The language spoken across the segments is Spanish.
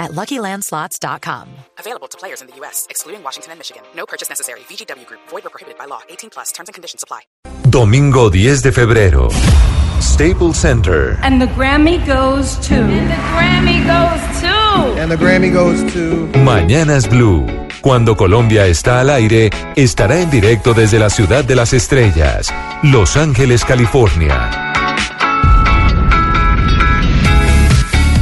at LuckyLandSlots.com. Available to players in the U.S., excluding Washington and Michigan. No purchase necessary. VGW Group. Void or prohibited by law. 18 plus. Terms and conditions apply. Domingo 10 de febrero. Staples Center. And the Grammy goes to. And the Grammy goes to. And the Grammy goes to. Mañanas Blue. Cuando Colombia está al aire, estará en directo desde la ciudad de las estrellas, Los Ángeles, California.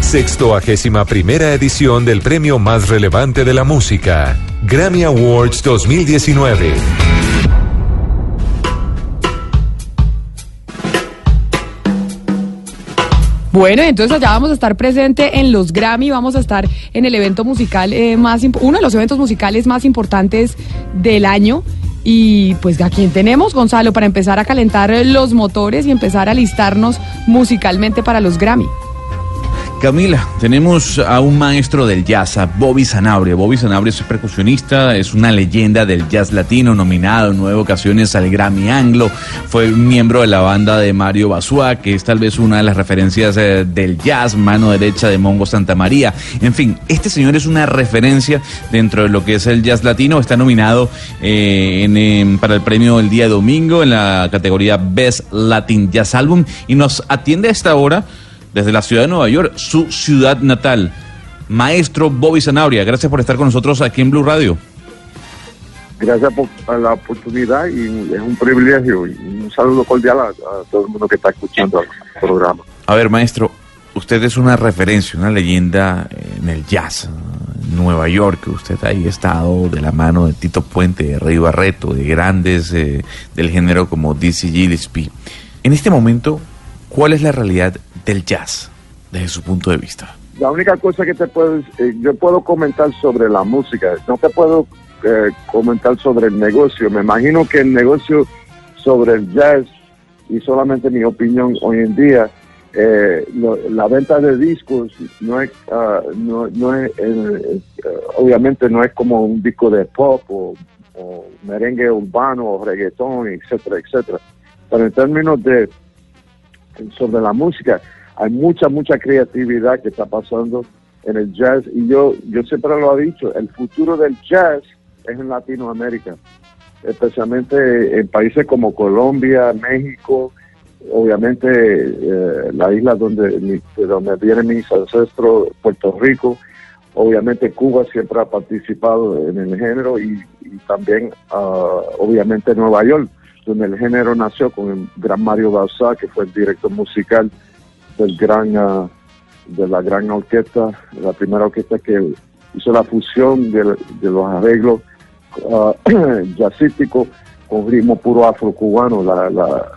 Sextoagésima primera edición del premio más relevante de la música, Grammy Awards 2019. Bueno, entonces allá vamos a estar presente en los Grammy, vamos a estar en el evento musical eh, más uno de los eventos musicales más importantes del año. Y pues a quién tenemos, Gonzalo, para empezar a calentar los motores y empezar a listarnos musicalmente para los Grammy. Camila, tenemos a un maestro del jazz, a Bobby Sanabria. Bobby Sanabria es percusionista, es una leyenda del jazz latino, nominado en nueve ocasiones al Grammy Anglo. Fue miembro de la banda de Mario Basua, que es tal vez una de las referencias eh, del jazz, mano derecha de Mongo Santa María. En fin, este señor es una referencia dentro de lo que es el jazz latino. Está nominado eh, para el premio el día domingo en la categoría Best Latin Jazz Album y nos atiende a esta hora desde la ciudad de Nueva York, su ciudad natal. Maestro Bobby Zanabria, gracias por estar con nosotros aquí en Blue Radio. Gracias por la oportunidad y es un privilegio y un saludo cordial a, a todo el mundo que está escuchando el programa. A ver, maestro, usted es una referencia, una leyenda en el jazz. En Nueva York, usted ahí ha estado de la mano de Tito Puente, de Rey Barreto, de grandes eh, del género como Dizzy Gillespie. En este momento, ¿cuál es la realidad del jazz desde su punto de vista? La única cosa que te puedo, eh, yo puedo comentar sobre la música, no te puedo eh, comentar sobre el negocio. Me imagino que el negocio sobre el jazz y solamente mi opinión hoy en día, eh, la venta de discos no es, ah, no, es eh, obviamente no es como un disco de pop o, o merengue urbano o reggaetón, etcétera, etcétera. Pero en términos de sobre la música, hay mucha, mucha creatividad que está pasando en el jazz y yo, yo siempre lo he dicho, el futuro del jazz es en Latinoamérica, especialmente en países como Colombia, México, obviamente eh, la isla donde, mi- de donde vienen mis ancestros, Puerto Rico, obviamente Cuba siempre ha participado en el género y, y también ah, obviamente Nueva York, donde el género nació con el gran Mario Bauzá, que fue el director musical del gran ah, de la gran orquesta, la primera orquesta que hizo la fusión de, los arreglos ah, jazzísticos con ritmo puro afrocubano, la, la,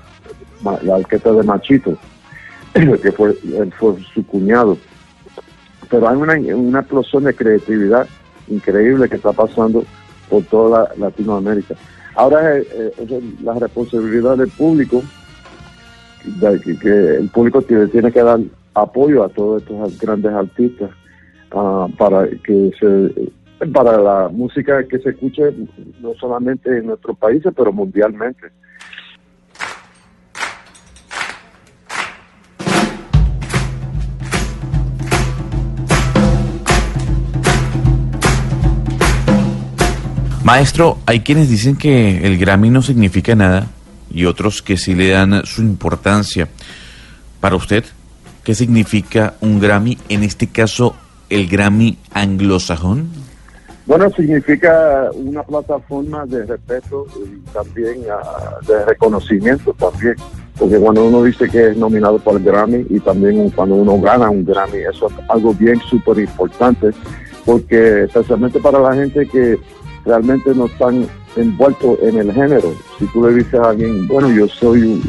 la orquesta de Machito, que fue, fue su cuñado. Pero hay una, una explosión de creatividad increíble que está pasando por toda la- Latinoamérica. Ahora eh, eh, es la responsabilidad del público que, el público tiene, tiene que dar apoyo a todos estos grandes artistas ah, para que se para la música que se escuche no solamente en nuestros países pero mundialmente Maestro, hay quienes dicen que el Grammy no significa nada y otros que sí le dan su importancia. Para usted, ¿qué significa un Grammy? En este caso, el Grammy anglosajón. Bueno, significa una plataforma de respeto y también ah, de reconocimiento también. Porque cuando uno dice que es nominado por el Grammy y también cuando uno gana un Grammy, eso es algo bien súper importante. Porque especialmente para la gente que realmente no están envueltos en el género. Si tú le dices a alguien, bueno, yo soy,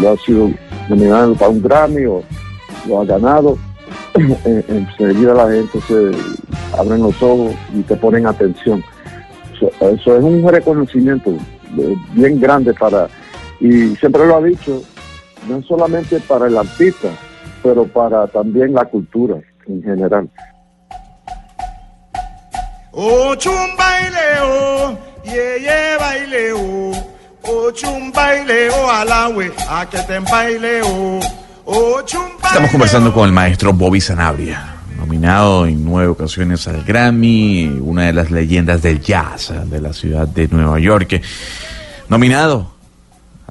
yo he sido nominado para un Grammy o lo ha ganado, en- enseguida la gente se abren los ojos y te ponen atención. Eso, eso es un reconocimiento eh, bien grande para Y siempre lo ha dicho, no solamente para el artista, pero para también la cultura en general. Ocho un baile, oh, ye, ye, baile, oh. Ocho un baile, oh, alawe, a que te baile, oh. Ocho un baile, Estamos conversando con el maestro Bobby Sanabria, nominado en nueve ocasiones al Grammy, una de las leyendas del jazz de la ciudad de Nueva York. Nominado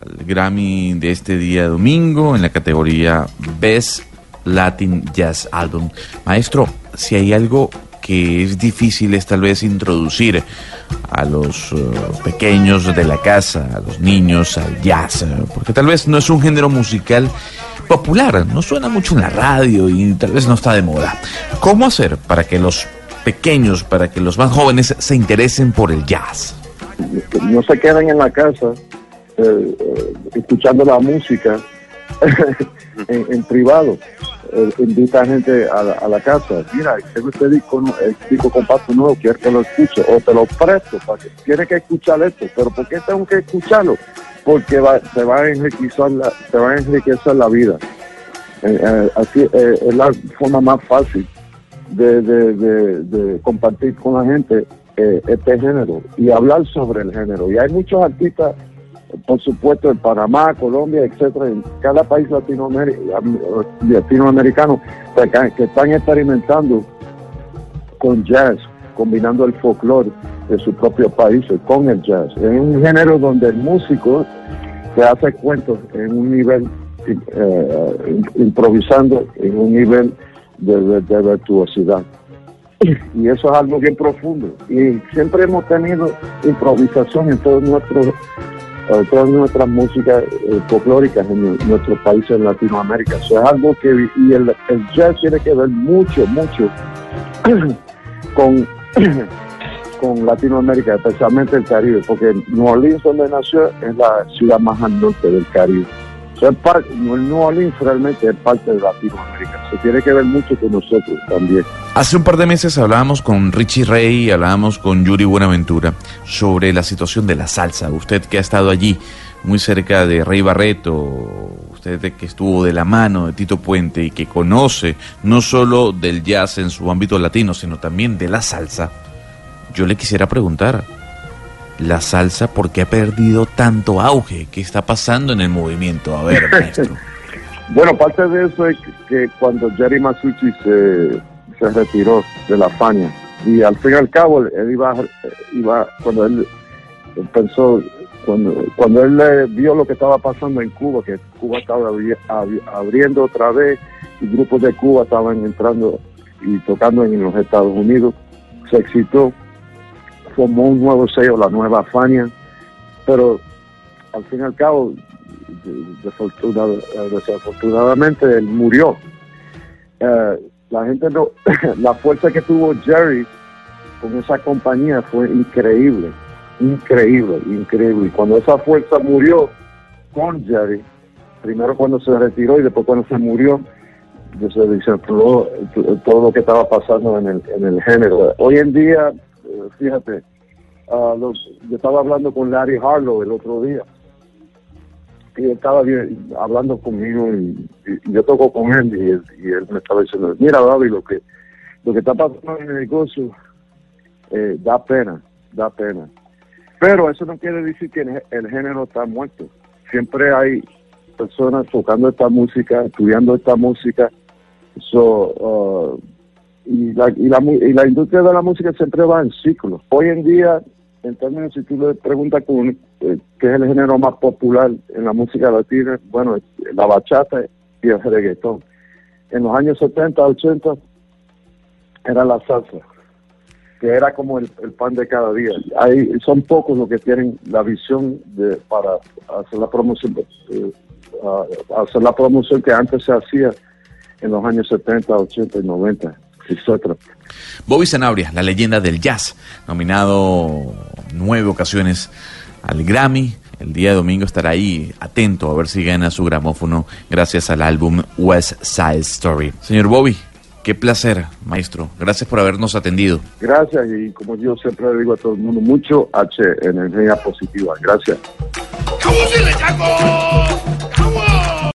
al Grammy de este día domingo en la categoría Best Latin Jazz Album. Maestro, si hay algo que es difícil es tal vez introducir a los eh, pequeños de la casa, a los niños al jazz, eh, porque tal vez no es un género musical popular, no suena mucho en la radio y tal vez no está de moda. ¿Cómo hacer para que los pequeños, para que los más jóvenes se interesen por el jazz? no se queden en la casa eh, eh, escuchando la música en, en privado. Invita a gente a la, a la casa. Mira, tengo este disco, disco compacto nuevo, quiero que lo escuche o te lo presto. Para que, tienes que escuchar esto. ¿Pero por qué tengo que escucharlo? Porque va, te va a enriquecer la, vida. Eh, eh, así eh, es la forma más fácil de, de, compartir con la gente este género y hablar sobre el género. Y hay muchos artistas, por supuesto, en Panamá, Colombia, etcétera, en cada país latinoameri- latinoamericano que, están experimentando con jazz, combinando el folclore de sus propios países con el jazz. Es un género donde el músico se hace cuentos en un nivel eh, improvisando en un nivel de, virtuosidad. Y eso es algo bien profundo. Y siempre hemos tenido improvisación en todos nuestros todas nuestras músicas eh, folclóricas en nu- nuestros países en Latinoamérica. Eso es algo que, y el, el jazz tiene que ver mucho, mucho con, con Latinoamérica, especialmente el Caribe, porque New Orleans, donde nació, es la ciudad más al norte del Caribe. O sea, es New Orleans realmente es parte de Latinoamérica. Se tiene que ver mucho con nosotros también. Hace un par de meses hablábamos con Richie Rey, hablábamos con Yuri Buenaventura sobre la situación de la salsa. Usted que ha estado allí, muy cerca de Rey Barreto, usted que estuvo de la mano de Tito Puente y que conoce no solo del jazz en su ámbito latino, sino también de la salsa. Yo le quisiera preguntar, ¿la salsa por qué ha perdido tanto auge? ¿Qué está pasando en el movimiento? A ver, maestro. Bueno, parte de eso es que cuando Jerry Masucci se, se retiró de la Fania y al fin y al cabo él iba, iba cuando él pensó, cuando, cuando él vio lo que estaba pasando en Cuba, que Cuba estaba abri- abri- abriendo otra vez y grupos de Cuba estaban entrando y tocando en los Estados Unidos, se excitó, formó un nuevo sello, la nueva Fania, pero al fin y al cabo desafortunada- desafortunadamente él murió. Eh, la gente no, la fuerza que tuvo Jerry con esa compañía fue increíble, increíble, increíble. Y cuando esa fuerza murió con Jerry, primero cuando se retiró y después cuando se murió, se desenfló todo lo que estaba pasando en el, en el género. Hoy en día, fíjate, ah, los- yo estaba hablando con Larry Harlow el otro día y él estaba hablando conmigo y, yo toco con él y, él y él me estaba diciendo, mira David, lo que, lo que está pasando en el negocio eh, da pena, da pena. Pero eso no quiere decir que el, el género está muerto. Siempre hay personas tocando esta música, estudiando esta música. So, uh, y, la, y, la, y la industria de la música siempre va en ciclos. Hoy en día, en términos, si tú le preguntas eh, qué es el género más popular en la música latina, bueno, la bachata y el reggaetón. En los años 70, 80, era la salsa, que era como el, pan de cada día. Hay, son pocos los que tienen la visión de para hacer la promoción, eh, hacer la promoción que antes se hacía en los años 70, 80 y 90, Bobby Sanabria, la leyenda del jazz, nominado nueve ocasiones al Grammy. El día de domingo estará ahí atento a ver si gana su gramófono gracias al álbum West Side Story. Señor Bobby, qué placer, maestro. Gracias por habernos atendido. Gracias y como yo siempre le digo a todo el mundo, mucho H, energía positiva. Gracias.